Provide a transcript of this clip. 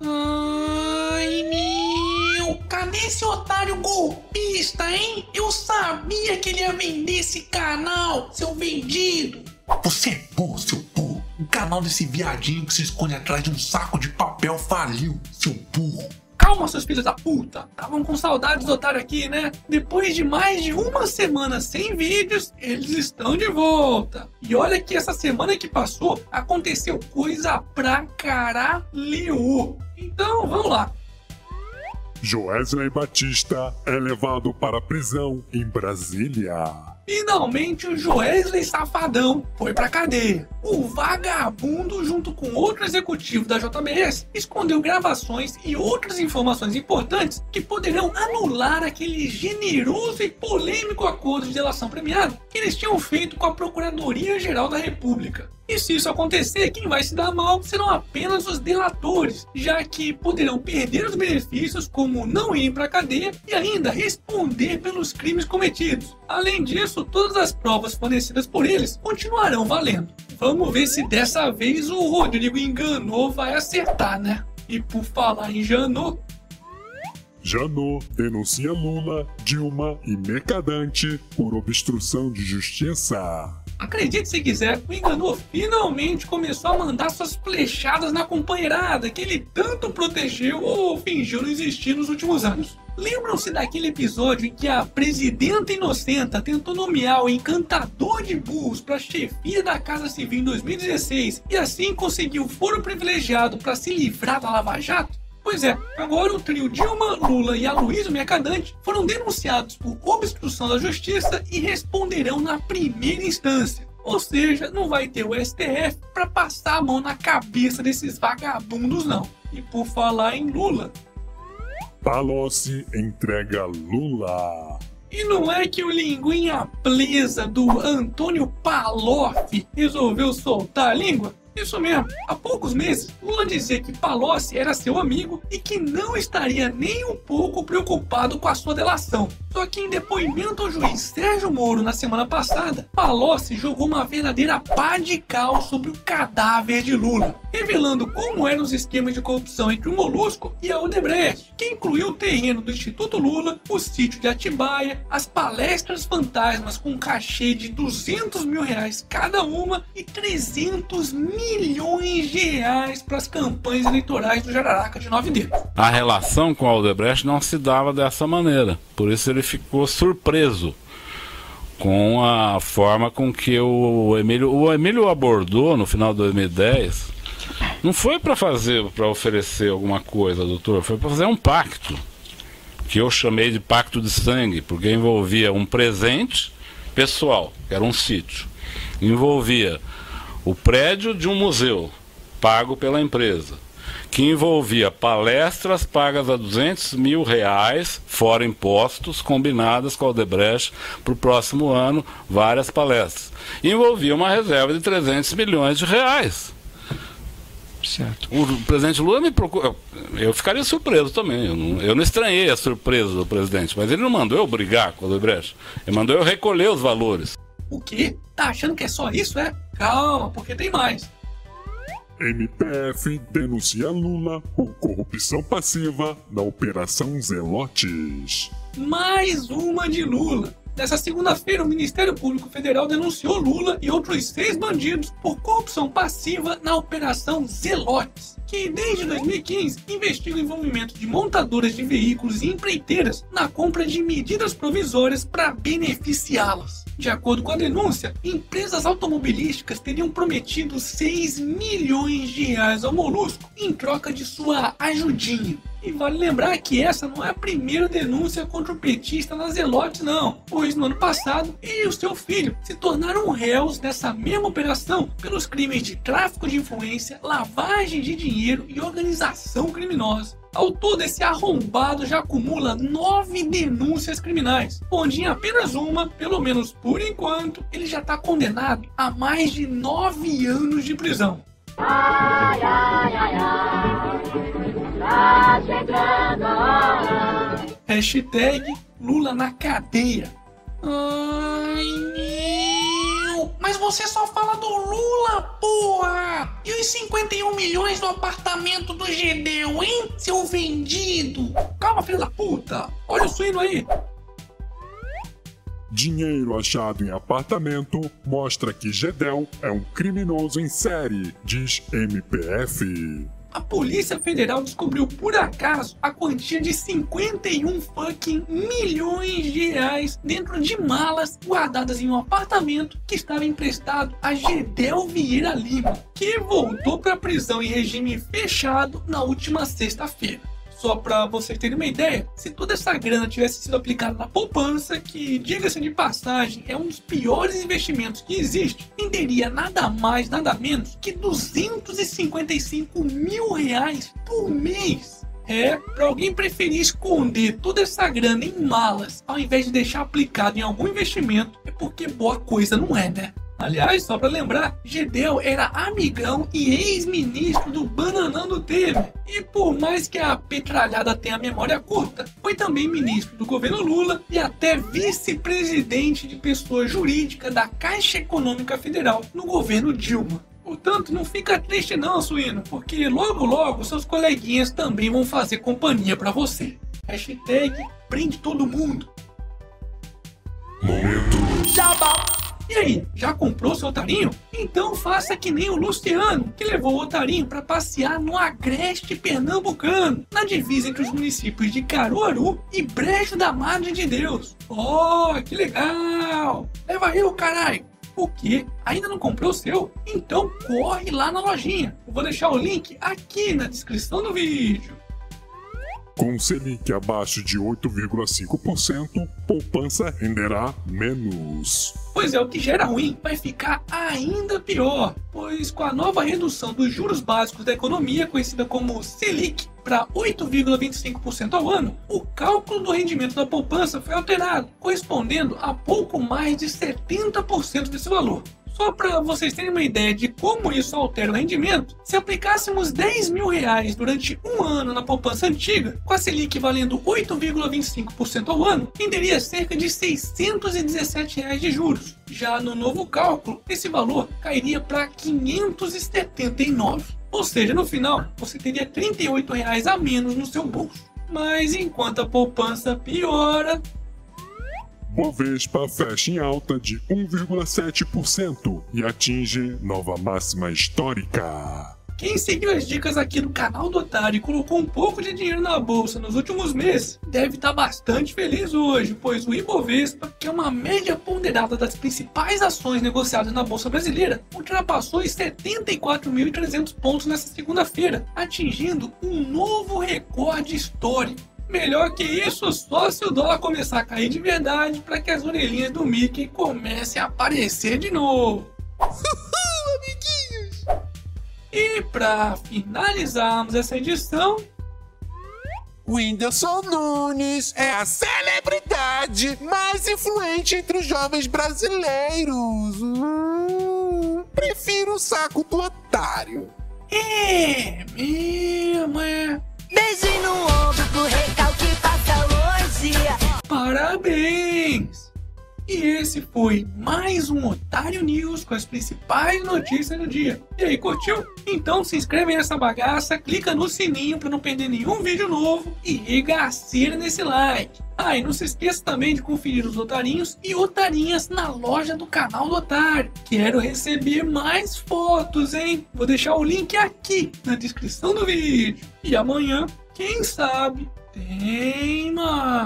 Ai, meu! Cadê esse otário golpista, hein? Eu sabia que ele ia vender esse canal, seu vendido! Você é burro, seu burro! O canal desse viadinho que se esconde atrás de um saco de papel faliu, seu burro! Calma, seus filhos da puta. Estavam com saudades do otário aqui, né? Depois de mais de uma semana sem vídeos, eles estão de volta. E olha que essa semana que passou aconteceu coisa pra caralho. Então, vamos lá. Joesley Batista é levado para a prisão em Brasília. Finalmente o Joesley Safadão foi pra cadeia. O vagabundo, junto com outro executivo da JBS, escondeu gravações e outras informações importantes que poderão anular aquele generoso e polêmico acordo de delação premiada que eles tinham feito com a Procuradoria-Geral da República. E se isso acontecer, quem vai se dar mal serão apenas os delatores, já que poderão perder os benefícios como não ir para cadeia e ainda responder pelos crimes cometidos. Além disso, todas as provas fornecidas por eles continuarão valendo. Vamos ver se dessa vez o Rodrigo enganou vai acertar, né? E por falar em Janot, Janot denuncia Lula, Dilma e Mercadante por obstrução de justiça. Acredite se quiser, o Enganou finalmente começou a mandar suas flechadas na companheirada que ele tanto protegeu ou fingiu não existir nos últimos anos. Lembram-se daquele episódio em que a presidenta inocenta tentou nomear o encantador de burros para chefia da Casa Civil em 2016 e assim conseguiu foro privilegiado para se livrar da Lava Jato? Pois é, agora o trio Dilma, Lula e Aloysio Mercadante foram denunciados por obstrução da justiça e responderão na primeira instância. Ou seja, não vai ter o STF para passar a mão na cabeça desses vagabundos não. E por falar em Lula, Palocci entrega Lula. E não é que o linguinha presa do Antônio Paloff resolveu soltar a língua? Isso mesmo. Há poucos meses, Lula dizia que Palocci era seu amigo e que não estaria nem um pouco preocupado com a sua delação. Só que em depoimento ao juiz Sérgio Moro na semana passada, Palocci jogou uma verdadeira pá de cal sobre o cadáver de Lula, revelando como eram os esquemas de corrupção entre o Molusco e a Odebrecht, que incluiu o terreno do Instituto Lula, o sítio de Atibaia, as palestras fantasmas com cachê de 200 mil reais cada uma e 300 milhões de reais para as campanhas eleitorais do Jararaca de Nove Dedos. A relação com a Odebrecht não se dava dessa maneira, por isso ele ficou surpreso com a forma com que o Emílio, o Emílio abordou no final de 2010. Não foi para fazer, para oferecer alguma coisa, doutor, foi para fazer um pacto, que eu chamei de pacto de sangue, porque envolvia um presente pessoal, que era um sítio, envolvia o prédio de um museu, pago pela empresa, que envolvia palestras pagas a 200 mil reais, fora impostos, combinadas com a Odebrecht para o próximo ano, várias palestras. E envolvia uma reserva de 300 milhões de reais. Certo. O presidente Lula me procura. Eu ficaria surpreso também. Eu não, eu não estranhei a surpresa do presidente, mas ele não mandou eu brigar com a Odebrecht. Ele mandou eu recolher os valores. O quê? Tá achando que é só isso, é? Calma, porque tem mais. MPF denuncia Lula por corrupção passiva na Operação Zelotes. Mais uma de Lula. Nessa segunda-feira, o Ministério Público Federal denunciou Lula e outros seis bandidos por corrupção passiva na Operação Zelotes, que desde 2015 investiga o envolvimento de montadoras de veículos e empreiteiras na compra de medidas provisórias para beneficiá-las. De acordo com a denúncia, empresas automobilísticas teriam prometido 6 milhões de reais ao Molusco em troca de sua ajudinha. E vale lembrar que essa não é a primeira denúncia contra o petista na Zelote, não. Pois no ano passado, ele e o seu filho se tornaram réus dessa mesma operação pelos crimes de tráfico de influência, lavagem de dinheiro e organização criminosa. Ao todo, esse arrombado já acumula nove denúncias criminais, onde em apenas uma, pelo menos por enquanto, ele já está condenado a mais de nove anos de prisão. Ai, ai, ai, chegando a hora. Hashtag Lula na cadeia. Ai, meu. Mas você só fala do Lula, porra! E os 51 milhões do apartamento do Gedeu, hein, seu vendido? Calma, filho da puta! Olha o suíno aí! Dinheiro achado em apartamento mostra que Gedel é um criminoso em série, diz MPF. A Polícia Federal descobriu por acaso a quantia de 51 fucking milhões de reais dentro de malas guardadas em um apartamento que estava emprestado a Gedel Vieira Lima, que voltou para a prisão em regime fechado na última sexta-feira. Só para vocês terem uma ideia, se toda essa grana tivesse sido aplicada na poupança, que, diga-se de passagem, é um dos piores investimentos que existe, renderia nada mais, nada menos que 255 mil reais por mês. É, para alguém preferir esconder toda essa grana em malas ao invés de deixar aplicado em algum investimento, é porque boa coisa não é, né? Aliás, só para lembrar, Gedel era amigão e ex-ministro do Bananão do Temer. E por mais que a petralhada tenha memória curta, foi também ministro do governo Lula e até vice-presidente de pessoa jurídica da Caixa Econômica Federal no governo Dilma. Portanto, não fica triste não, Suíno, porque logo logo seus coleguinhas também vão fazer companhia para você. Hashtag prende todo mundo. Momento E aí, já comprou seu otarinho? Então faça que nem o Luciano, que levou o otarinho para passear no Agreste Pernambucano, na divisa entre os municípios de Caruaru e Brejo da Madre de Deus. Oh, que legal! Leva eu, caralho! O quê? Ainda não comprou o seu? Então corre lá na lojinha. Eu vou deixar o link aqui na descrição do vídeo. Com Selic abaixo de 8,5%, poupança renderá menos. Pois é, o que gera ruim vai ficar ainda pior, pois com a nova redução dos juros básicos da economia, conhecida como Selic, para 8,25% ao ano, o cálculo do rendimento da poupança foi alterado, correspondendo a pouco mais de 70% desse valor. Só para vocês terem uma ideia de como isso altera o rendimento, se aplicássemos 10 mil reais durante um ano na poupança antiga, com a Selic valendo 8,25% ao ano, renderia cerca de 617 reais de juros. Já no novo cálculo, esse valor cairia para 579. Ou seja, no final, você teria 38 reais a menos no seu bolso. Mas enquanto a poupança piora, Bovespa fecha em alta de 1,7% e atinge nova máxima histórica. Quem seguiu as dicas aqui do canal do Otário e colocou um pouco de dinheiro na bolsa nos últimos meses, deve estar bastante feliz hoje, pois o Ibovespa, que é uma média ponderada das principais ações negociadas na bolsa brasileira, ultrapassou os 74.300 pontos nesta segunda-feira, atingindo um novo recorde histórico. Melhor que isso, só se o dólar começar a cair de verdade para que as orelhinhas do Mickey comecem a aparecer de novo. E para finalizarmos essa edição, Whindersson Nunes é a celebridade mais influente entre os jovens brasileiros. Hum, prefiro o saco do otário. é mesmo, E esse foi mais um Otário News com as principais notícias do dia. E aí, curtiu? Então se inscreve nessa bagaça, clica no sininho para não perder nenhum vídeo novo e regaceira nesse like. Ah, e não se esqueça também de conferir os otarinhos e otarinhas na loja do canal do Otário. Quero receber mais fotos, hein? Vou deixar o link aqui na descrição do vídeo. E amanhã, quem sabe, tem mais.